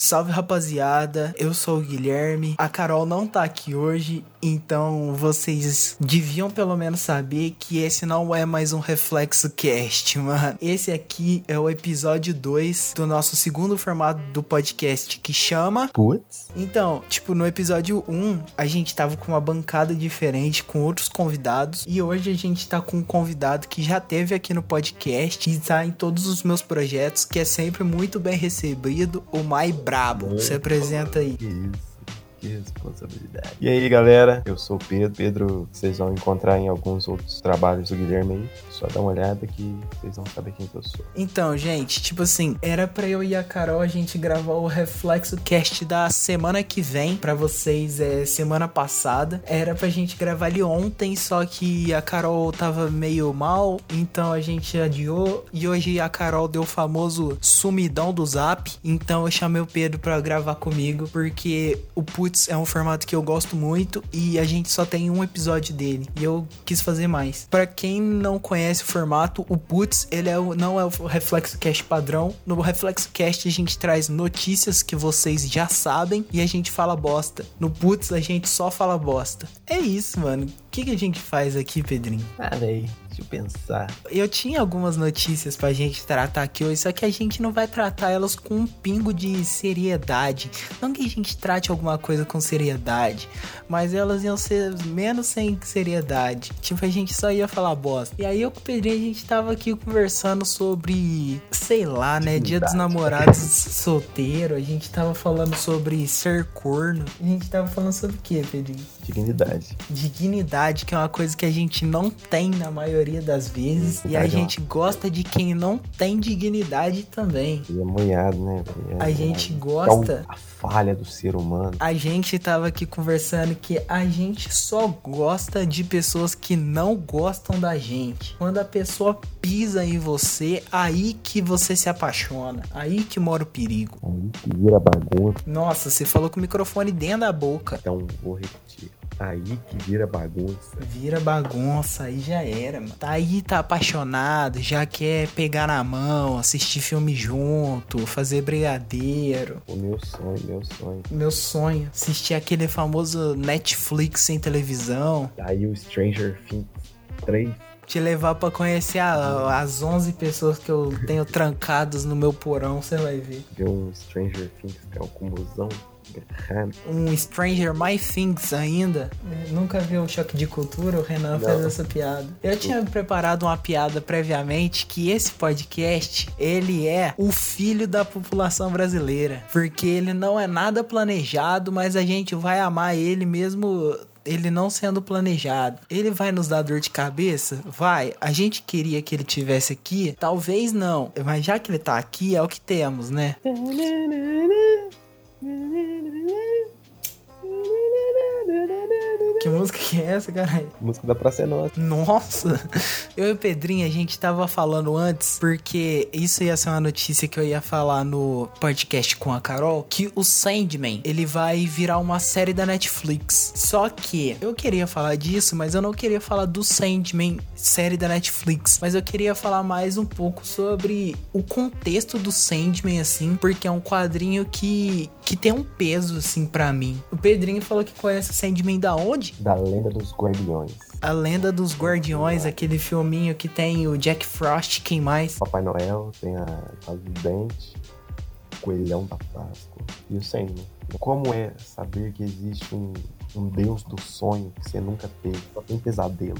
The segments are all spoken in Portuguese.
Salve rapaziada, eu sou o Guilherme. A Carol não tá aqui hoje, então vocês deviam pelo menos saber que esse não é mais um Reflexo Cast, mano. Esse aqui é o episódio 2 do nosso segundo formato do podcast que chama. Putz. Então, tipo, no episódio 1 a gente tava com uma bancada diferente, com outros convidados, e hoje a gente tá com um convidado que já teve aqui no podcast e tá em todos os meus projetos, que é sempre muito bem recebido, o Mai Brabo. Se apresenta aí. Que isso. Responsabilidade. E aí, galera? Eu sou o Pedro. Pedro, vocês vão encontrar em alguns outros trabalhos do Guilherme aí. Só dá uma olhada que vocês vão saber quem que eu sou. Então, gente, tipo assim, era pra eu e a Carol a gente gravar o Reflexo Cast da semana que vem pra vocês, é semana passada. Era pra gente gravar ele ontem, só que a Carol tava meio mal, então a gente adiou. E hoje a Carol deu o famoso sumidão do zap. Então eu chamei o Pedro pra gravar comigo, porque o Putz é um formato que eu gosto muito e a gente só tem um episódio dele. E eu quis fazer mais. Pra quem não conhece o formato, o Putz, ele é o, não é o Reflexo Cast padrão. No Reflexo Cast a gente traz notícias que vocês já sabem e a gente fala bosta. No Putz a gente só fala bosta. É isso, mano. O que, que a gente faz aqui, Pedrinho? Nada aí. Deixa eu pensar. Eu tinha algumas notícias pra gente tratar aqui hoje, só que a gente não vai tratar elas com um pingo de seriedade. Não que a gente trate alguma coisa com seriedade, mas elas iam ser menos sem seriedade. Tipo, a gente só ia falar bosta. E aí eu com o Pedrinho a gente tava aqui conversando sobre, sei lá, né, Dia dos Namorados solteiro. A gente tava falando sobre ser corno. A gente tava falando sobre o que, Pedrinho? Dignidade. Dignidade, que é uma coisa que a gente não tem na maioria das vezes. E a gente gosta de quem não tem dignidade também. E é munhado, né? velho? A É- gente é gosta. a falha do ser humano. A gente tava aqui conversando que a gente só gosta de pessoas que não gostam da gente. Quando a pessoa pisa em você, aí que você se apaixona. Aí que mora o perigo. Aí que vira bagunça. Nossa, você falou com o microfone dentro da boca. Então vou repetir. Aí que vira bagunça. Vira bagunça, aí já era, mano. Tá aí, tá apaixonado, já quer pegar na mão, assistir filme junto, fazer brigadeiro. O meu sonho, meu sonho. Meu sonho, assistir aquele famoso Netflix sem televisão. Aí o Stranger Things 3. Te levar pra conhecer a- as 11 pessoas que eu tenho trancados no meu porão, você vai ver. Ver um Stranger Things que é um cumuzão. Um Stranger My Things ainda. Nunca viu o Choque de Cultura? O Renan Não. fez essa piada. Eu tinha preparado uma piada previamente que esse podcast, ele é o filho da população brasileira. Porque ele não é nada planejado, mas a gente vai amar ele mesmo ele não sendo planejado. Ele vai nos dar dor de cabeça? Vai. A gente queria que ele tivesse aqui? Talvez não. Mas já que ele tá aqui, é o que temos, né? Mm-hmm. Que música que é essa, caralho? Música da Praça é Nossa. Nossa! Eu e o Pedrinho, a gente tava falando antes, porque isso ia ser uma notícia que eu ia falar no podcast com a Carol, que o Sandman, ele vai virar uma série da Netflix. Só que eu queria falar disso, mas eu não queria falar do Sandman, série da Netflix, mas eu queria falar mais um pouco sobre o contexto do Sandman, assim, porque é um quadrinho que, que tem um peso, assim, pra mim. O Pedrinho falou que conhece o Sandman da onde? Da Lenda dos Guardiões. A Lenda dos Guardiões, aquele filminho que tem o Jack Frost, quem mais? Papai Noel, tem a Casa do Dente, o Coelhão da Páscoa e o Sandman. Como é saber que existe um, um deus do sonho que você nunca teve? Só tem pesadelo.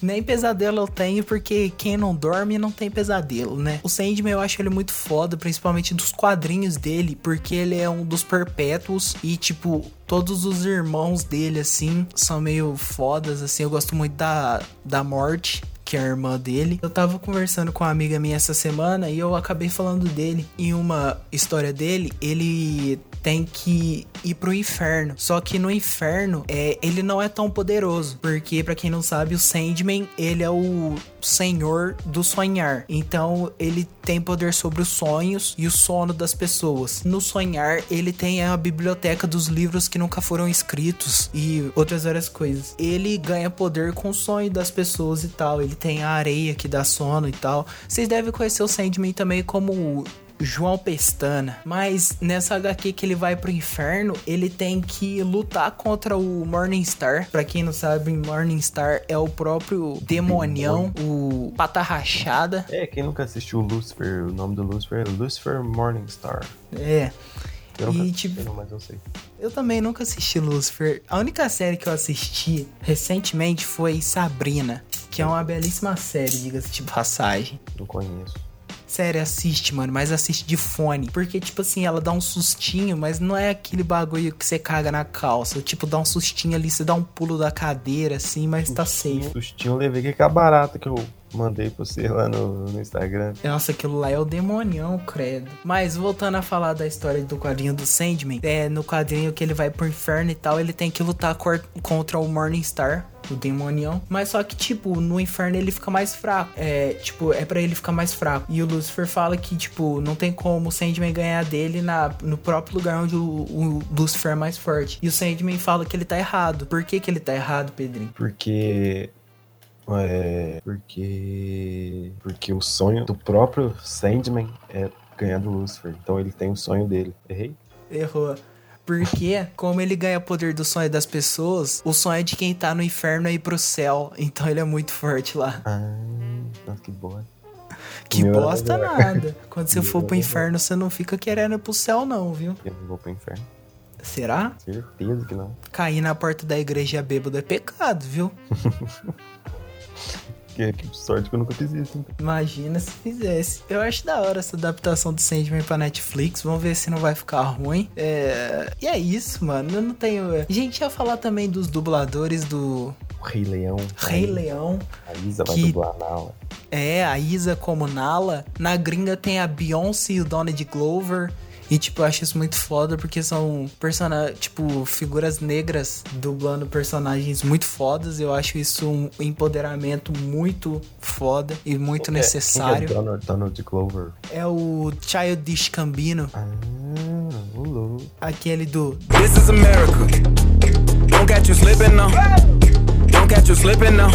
Nem pesadelo eu tenho, porque quem não dorme não tem pesadelo, né? O Sandman eu acho ele muito foda, principalmente dos quadrinhos dele, porque ele é um dos perpétuos e, tipo, todos os irmãos dele, assim, são meio fodas, assim. Eu gosto muito da, da morte. Que é a irmã dele. Eu tava conversando com uma amiga minha essa semana e eu acabei falando dele. Em uma história dele, ele tem que ir pro inferno. Só que no inferno, é, ele não é tão poderoso. Porque, pra quem não sabe, o Sandman, ele é o senhor do sonhar. Então, ele tem poder sobre os sonhos e o sono das pessoas. No sonhar, ele tem a biblioteca dos livros que nunca foram escritos e outras várias coisas. Ele ganha poder com o sonho das pessoas e tal. Ele tem a areia que dá sono e tal. Vocês devem conhecer o Sandman também como João Pestana. Mas nessa HQ que ele vai pro inferno, ele tem que lutar contra o Morningstar. Pra quem não sabe, Morningstar é o próprio demonião, o pata rachada. É, quem nunca assistiu Lucifer, o nome do Lucifer é Lucifer Morningstar. É. Eu E, tipo, não, mas eu sei. Eu também nunca assisti Lucifer. A única série que eu assisti recentemente foi Sabrina, que é uma belíssima série, diga-se de passagem. Não conheço. Sério, assiste, mano, mas assiste de fone. Porque, tipo assim, ela dá um sustinho, mas não é aquele bagulho que você caga na calça. Tipo, dá um sustinho ali, você dá um pulo da cadeira, assim, mas tá safe. Sustinho, eu levei que aquela barata que eu mandei pra você lá no, no Instagram. Nossa, aquilo lá é o demonião, credo. Mas voltando a falar da história do quadrinho do Sandman, é no quadrinho que ele vai pro inferno e tal, ele tem que lutar contra o Morningstar. O demonião. Mas só que, tipo, no inferno ele fica mais fraco. É, tipo, é pra ele ficar mais fraco. E o Lucifer fala que, tipo, não tem como o Sandman ganhar dele na, no próprio lugar onde o, o Lucifer é mais forte. E o Sandman fala que ele tá errado. Por que, que ele tá errado, Pedrinho? Porque. É. Porque. Porque o sonho do próprio Sandman é ganhar do Lucifer. Então ele tem o sonho dele. Errei? Errou. Porque, como ele ganha poder do sonho das pessoas, o sonho de quem tá no inferno é ir pro céu. Então ele é muito forte lá. Ah, que boa. Que Meu bosta nada. Quando você Meu for pro inferno, você não fica querendo ir pro céu, não, viu? Eu não vou pro inferno. Será? Certeza que não. Cair na porta da igreja bêbado é pecado, viu? Que, que sorte que eu nunca fiz isso. Então. Imagina se fizesse. Eu acho da hora essa adaptação do Sandman pra Netflix. Vamos ver se não vai ficar ruim. É... E é isso, mano. Eu não tenho. A gente ia falar também dos dubladores do O Rei Leão. Rei Leão. A Isa vai Que- dublar a Nala. É, a Isa como Nala. Na gringa tem a Beyoncé e o Donald Glover. E, tipo, eu acho isso muito foda porque são persona tipo, figuras negras dublando personagens muito fodas. Eu acho isso um empoderamento muito foda e muito que é- necessário. Quem que é Donald, Donald Glover? É o Childish Gambino, Ah, o louco. aquele do This is America. Don't catch you slipping now. Don't catch you slipping now.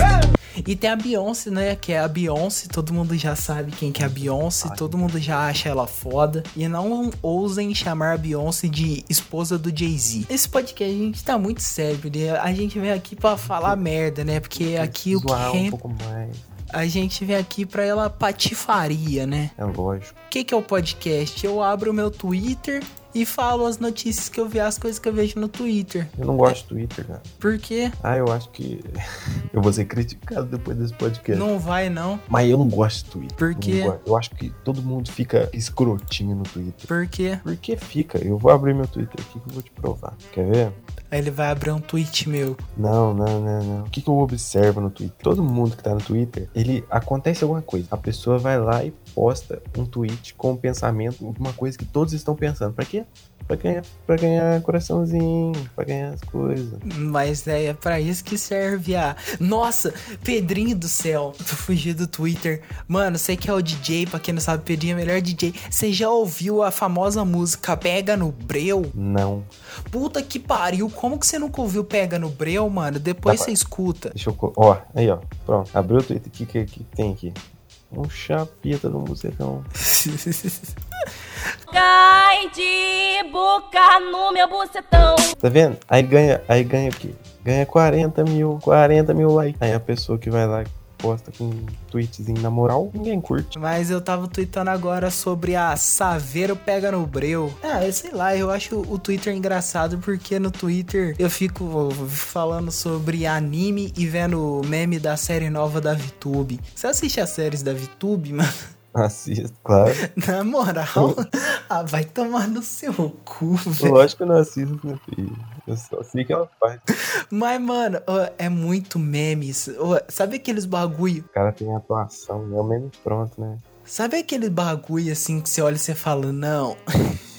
E tem a Beyoncé, né? Que é a Beyoncé, todo mundo já sabe quem que é a Beyoncé, todo mundo já acha ela foda. E não ousem chamar a Beyoncé de esposa do Jay-Z. Esse podcast a gente tá muito sério, né? A gente vem aqui pra falar merda, né? Porque aqui o que um pouco mais. a gente vem aqui pra ela patifaria, né? É lógico. O que, que é o podcast? Eu abro o meu Twitter e falo as notícias que eu vi, as coisas que eu vejo no Twitter. Eu não gosto do Twitter, cara. Por quê? Ah, eu acho que eu vou ser criticado depois desse podcast. Não vai, não. Mas eu não gosto do Twitter. Por quê? gosto. Eu acho que todo mundo fica escrotinho no Twitter. Por quê? Por que fica? Eu vou abrir meu Twitter aqui que eu vou te provar. Quer ver? Aí ele vai abrir um tweet meu. Não, não, não, não. O que, que eu observo no Twitter? Todo mundo que tá no Twitter, ele acontece alguma coisa. A pessoa vai lá e posta um tweet com o pensamento, uma coisa que todos estão pensando. Pra quê? Pra ganhar, pra ganhar coraçãozinho, pra ganhar as coisas. Mas é, é pra isso que serve a. Nossa, Pedrinho do céu. Tu fugiu do Twitter. Mano, você que é o DJ, pra quem não sabe, Pedrinho é o melhor DJ. Você já ouviu a famosa música Pega no Breu? Não. Puta que pariu. Como que você nunca ouviu Pega no Breu, mano? Depois você escuta. Deixa eu. Ó, aí, ó. Pronto. Abriu o Twitter. O que, que, que tem aqui? Um chapita do musecão. Cai de boca no meu bucetão. Tá vendo? Aí ganha, aí ganha o quê? Ganha 40 mil, 40 mil likes. Aí a pessoa que vai lá e posta com um tweetzinho na moral, ninguém curte. Mas eu tava tweetando agora sobre a Saveiro Pega no Breu. Ah, eu sei lá, eu acho o Twitter engraçado porque no Twitter eu fico falando sobre anime e vendo meme da série nova da VTube. Você assiste as séries da VTube, mano? Assisto, claro. Na moral, ah, vai tomar no seu cu, velho. Lógico que eu não assisto, meu filho. Eu só sei que ela faz. Mas, mano, ó, é muito memes. Ó, Sabe aqueles bagulho? O cara tem atuação, é o meme pronto, né? Sabe aquele bagulho assim que você olha e você fala, não.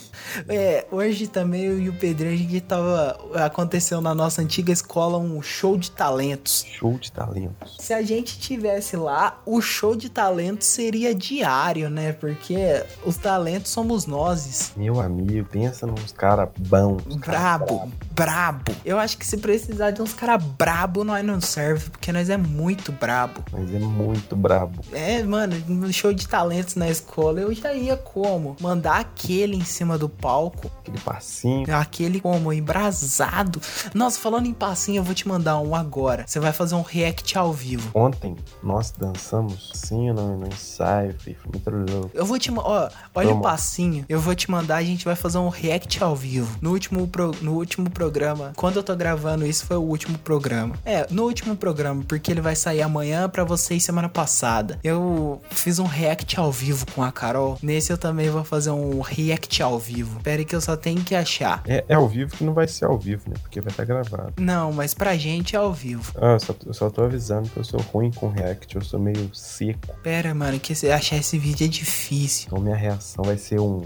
É, hoje também eu e o Pedrinho, a gente tava. Aconteceu na nossa antiga escola um show de talentos. Show de talentos. Se a gente tivesse lá, o show de talentos seria diário, né? Porque os talentos somos nós. Meu amigo, pensa nos caras bons. Brabo, brabo. Eu acho que se precisar de uns caras brabo, nós não serve, porque nós é muito brabo. Mas é muito brabo. É, mano, no show de talentos na escola eu já ia como? Mandar aquele em cima do palco. Aquele passinho. Aquele como? Embrasado. Nossa, falando em passinho, eu vou te mandar um agora. Você vai fazer um react ao vivo. Ontem nós dançamos sim no, no ensaio, fi, foi muito louco. Eu vou te ó, olha o Vamos. passinho. Eu vou te mandar, a gente vai fazer um react ao vivo. No último, pro- no último programa. Quando eu tô gravando isso, foi o último programa. É, no último programa, porque ele vai sair amanhã pra vocês semana passada. Eu fiz um react ao vivo com a Carol. Nesse eu também vou fazer um react ao vivo. Pera que eu só tenho que achar. É, é ao vivo que não vai ser ao vivo, né? Porque vai estar gravado. Não, mas pra gente é ao vivo. Ah, eu só, eu só tô avisando que eu sou ruim com react, eu sou meio seco. Pera, mano, que achar esse vídeo é difícil. Então minha reação vai ser um.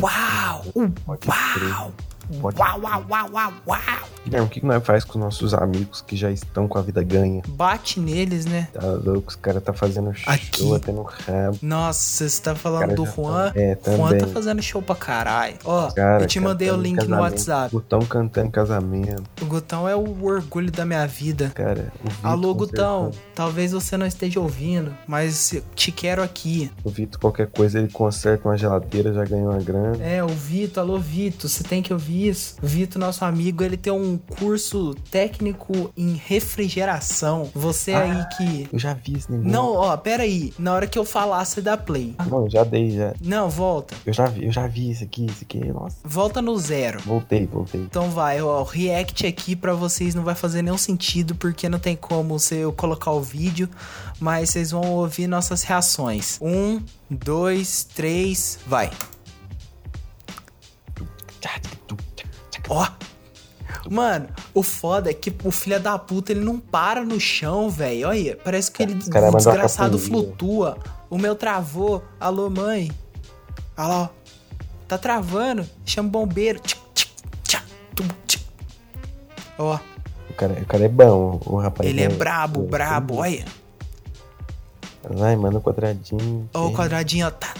Uau! Pode Uau! Pode Uau, uau, uau, uau, uau! Guilherme, o que nós faz com os nossos amigos que já estão com a vida ganha? Bate neles, né? Tá louco, os caras tá fazendo show Aqui. até no rabo. Nossa, você tá falando do já Juan? tá- é, Juan tá também. fazendo show pra caralho. Ó, Cara, eu te mandei o cantando link no WhatsApp. Gutão cantando casamento. O Gutão é o orgulho da minha vida. Cara, o Alô, Gutão. Talvez você não esteja ouvindo, mas te quero aqui. O Vitor, qualquer coisa, ele conserta uma geladeira, já ganhou uma grana. É, o Vitor, alô, Vitor, você tem que ouvir isso. O Vitor, nosso amigo, ele tem um curso técnico em refrigeração. Você aí que. Eu já vi esse negócio. Não, ó, pera aí. Na hora que eu falar, você dá play. Não, eu já dei, já. Não, volta. Eu já vi, eu já vi isso aqui, isso aqui, nossa. Volta no zero. Voltei, voltei. Então vai, ó, o react aqui pra vocês não vai fazer nenhum sentido porque não tem como eu colocar o vídeo, mas vocês vão ouvir nossas reações. Um, dois, três, vai. Ó. Mano, o foda é que o filho da puta ele não para no chão, velho. Olha, parece que ele Os caras o desgraçado flutua. O meu travou. Alô, mãe. Olha lá, ó. Tá travando. Chama o bombeiro. Ó, O cara, o cara é bom, o rapaz. ele é brabo, brabo. Olha. Vai, manda um quadradinho. Ó o quadradinho, ó. Tá.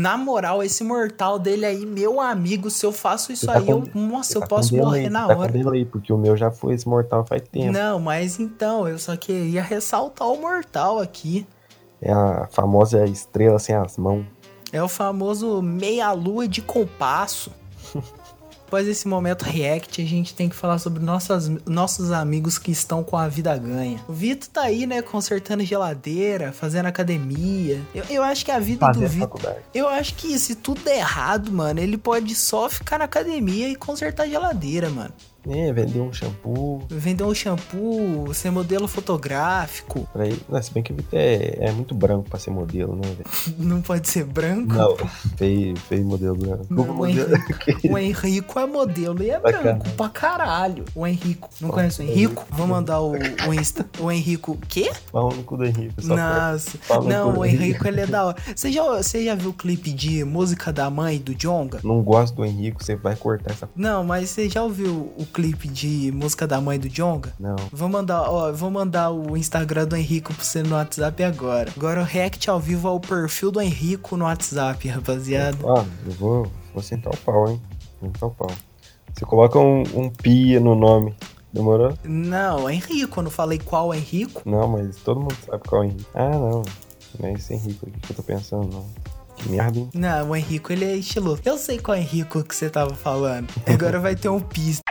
Na moral, esse mortal dele aí, meu amigo, se eu faço isso tá aí, com- eu, nossa, eu tá com posso morrer você na tá com hora. delay, porque o meu já foi esse mortal faz tempo. Não, mas então, eu só queria ressaltar o mortal aqui. É a famosa estrela sem as mãos. É o famoso meia-lua de compasso. Após esse momento react, a gente tem que falar sobre nossas, nossos amigos que estão com a vida ganha. O Vitor tá aí, né, consertando geladeira, fazendo academia. Eu, eu acho que a vida Fazer do Vitor. Eu acho que se tudo der errado, mano, ele pode só ficar na academia e consertar geladeira, mano. É, vender um shampoo. Vender um shampoo, ser modelo fotográfico. Pra ele. Não, se bem que é, é muito branco pra ser modelo, né, velho? Não pode ser branco. Não. Feio, feio modelo branco. Não, Como o modelo- O Henrico é modelo e é Bacana. branco pra caralho. O Henrico. Não conhece o Henrico? Vou mandar o, o Insta. O Henrico. Quê? Pau no cu do Henrique. Só Nossa. Fala Não, o. Henrico ele é da hora. Você já, você já viu o clipe de música da mãe do Jonga? Não gosto do Henrique, você vai cortar essa. Não, mas você já ouviu o clipe de música da mãe do Jonga? Não. Vou mandar, ó, vou mandar o Instagram do Henrico pra você no WhatsApp agora. Agora o react ao vivo ao perfil do Henrico no WhatsApp, rapaziada. Ó, eu vou, vou sentar o pau, hein? Vou sentar o pau. Você coloca um, um pia no nome. Demorou? Não, Henrico, eu não falei qual Henrico. Não, mas todo mundo sabe qual é o Henrique. Ah, não. Não é esse Henrique aqui que eu tô pensando, não. Que merda, hein? Não, o Henrico, ele é estiloso. Eu sei qual Henrico que você tava falando. Agora vai ter um pista.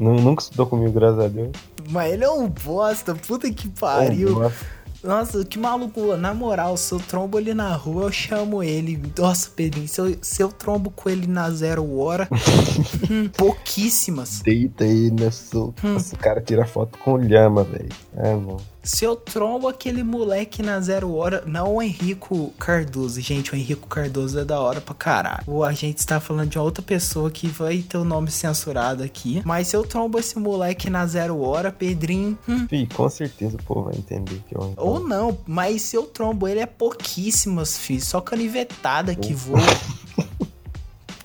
Nu- Nunca estudou comigo, graças a Deus. Mas ele é um bosta, puta que pariu. Oh, nossa. Que maluco. Na moral, se eu trombo ele na rua, eu chamo ele. Nossa, Pedrinho, se eu, se eu trombo com ele na zero hora, hum, pouquíssimas. Deita aí? Sou... Hum. O cara tira foto com lhama, velho. Ah, não. Se eu trombo aquele moleque na zero hora, não o Henrico Cardoso. Gente, o Henrico Cardoso é da hora pra caralho. O a gente está falando de outra pessoa que vai ter o nome censurado aqui. Mas se eu trombo esse moleque na zero hora, Pedrinho, hum, Fih, com certeza o povo vai entender que eu. ou não. Mas se eu trombo ele é pouquíssimas, filho. Só canivetada que voa.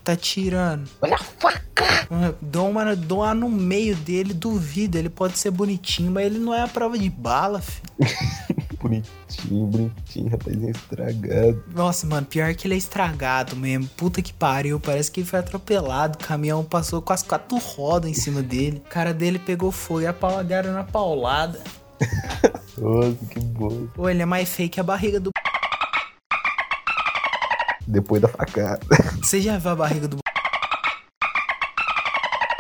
Tá tirando. Olha a faca! Dou uma, dou uma no meio dele, duvido. Ele pode ser bonitinho, mas ele não é a prova de bala, filho. bonitinho, bonitinho, rapazinho estragado. Nossa, mano, pior que ele é estragado mesmo. Puta que pariu, parece que ele foi atropelado. O caminhão passou com as quatro rodas em cima dele. O cara dele pegou fogo e apalagaram na paulada. Nossa, que bom. Ou ele é mais feio que a barriga do. Depois da facada. Você já viu a barriga do.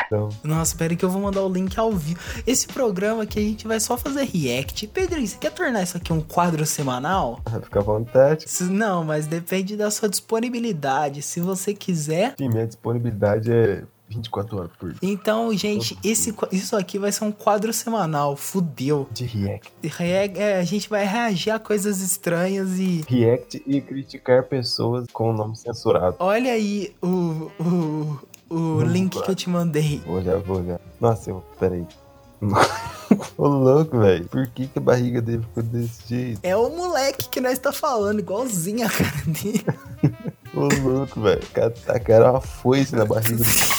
Então, Nossa, pera aí que eu vou mandar o link ao vivo. Esse programa aqui a gente vai só fazer react. Pedrinho, você quer tornar isso aqui um quadro semanal? fica à vontade. Se- Não, mas depende da sua disponibilidade. Se você quiser. Sim, minha disponibilidade é 24 horas por dia. Então, gente, esse, isso aqui vai ser um quadro semanal. Fudeu. De react. Rea- é, a gente vai reagir a coisas estranhas e. React e criticar pessoas com o nome censurado. Olha aí o, o, o link que eu te mandei. Vou olhar, vou olhar. Nossa, eu. Peraí. Ô louco, velho. Por que, que a barriga dele ficou desse jeito? É o moleque que nós tá falando, igualzinho a cara dele. Ô louco, velho. O cara tacaram uma foice na barriga do.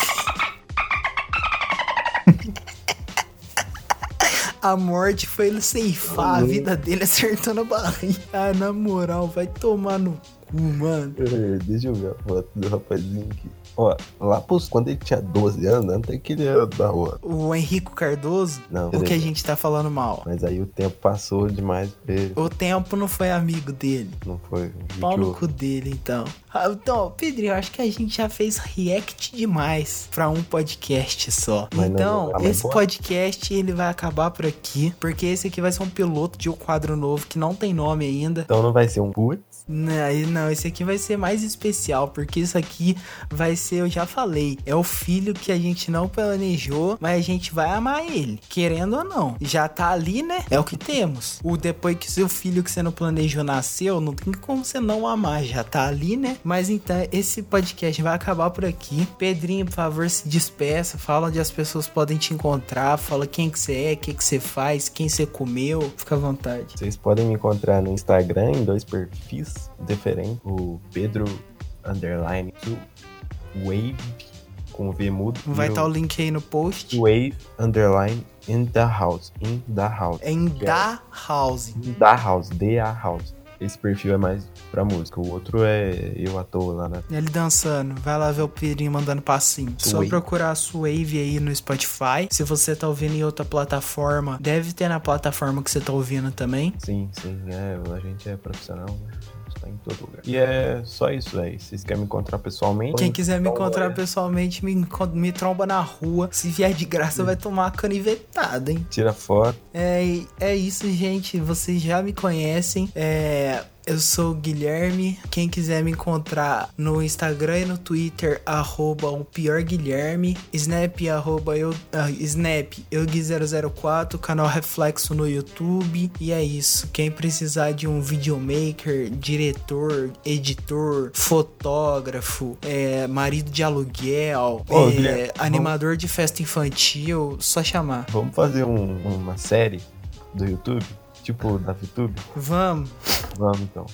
A morte foi ele ceifar a vida dele acertando a barriga. Ah, na moral, vai tomar no cu, mano. Deixa eu ver a foto do rapazinho aqui. Ó, lá pros, quando ele tinha 12 anos, até que ele era da hora. O Henrico Cardoso, Não, o que a gente tá falando mal. Mas aí o tempo passou demais pra ele. O tempo não foi amigo dele. Não foi. Pau no cu dele, então. Ah, Então, Pedrinho, eu acho que a gente já fez react demais pra um podcast só. Mas não então, vai mais esse podcast ele vai acabar por aqui, porque esse aqui vai ser um piloto de um quadro novo que não tem nome ainda. Então não vai ser um putz. Não, e não, esse aqui vai ser mais especial, porque isso aqui vai ser, eu já falei, é o filho que a gente não planejou, mas a gente vai amar ele, querendo ou não. Já tá ali, né? É o que temos. O depois que seu filho que você não planejou nasceu, não tem como você não amar, já tá ali, né? Mas então, esse podcast vai acabar por aqui. Pedrinho, por favor, se despeça, fala onde as pessoas podem te encontrar, fala quem que você é, o que que você faz, quem você comeu, fica à vontade. Vocês podem me encontrar no Instagram em dois perfis diferentes. O Pedro Underline Wave com V mudo. Vai estar o link aí no post. Wave Underline in the house. In the house. É em Da House. In the house. D-A house. Esse perfil é mais pra música. O outro é eu à toa lá na. Ele dançando. Vai lá ver o Pedrinho mandando passinho. Só procurar a Suave aí no Spotify. Se você tá ouvindo em outra plataforma, deve ter na plataforma que você tá ouvindo também. Sim, sim. É, a gente é profissional. A em todo lugar. E é só isso aí. Vocês querem me encontrar pessoalmente? Quem quiser me Então, encontrar é, pessoalmente, me, me tromba na rua. Se vier de graça, vai tomar uma canivetada, hein? Tira foto. É, é isso, gente. Vocês já me conhecem. É, eu sou o Guilherme. Quem quiser me encontrar no Instagram e no Twitter, arroba o pior Guilherme. Snap, arroba eu, ah, Snap, eugui004. Canal Reflexo no YouTube. E é isso. Quem precisar de um videomaker, diretor, editor, fotógrafo, é, marido de aluguel, Ô, é, animador de festa infantil, só chamar. Vamos fazer um- uma série do YouTube? Tipo da VTube? Vamos. Vamos então.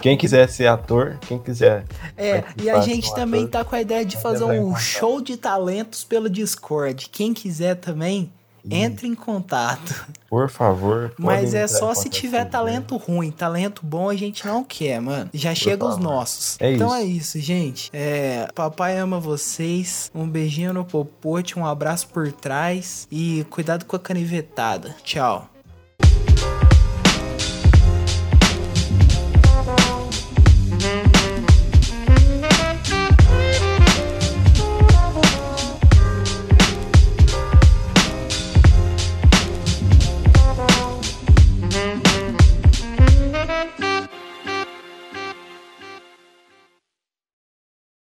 Quem quiser ser ator, quem quiser. É, e a gente também ator, tá com a ideia de fazer um show de talentos pelo Discord. Quem quiser também, entre em contato. Por favor. Mas é só se tiver comigo. talento ruim. Talento bom a gente não quer, mano. Já chega os favor. nossos. É então isso. é isso, gente. É, papai ama vocês. Um beijinho no popote, um abraço por trás e cuidado com a canivetada. Tchau.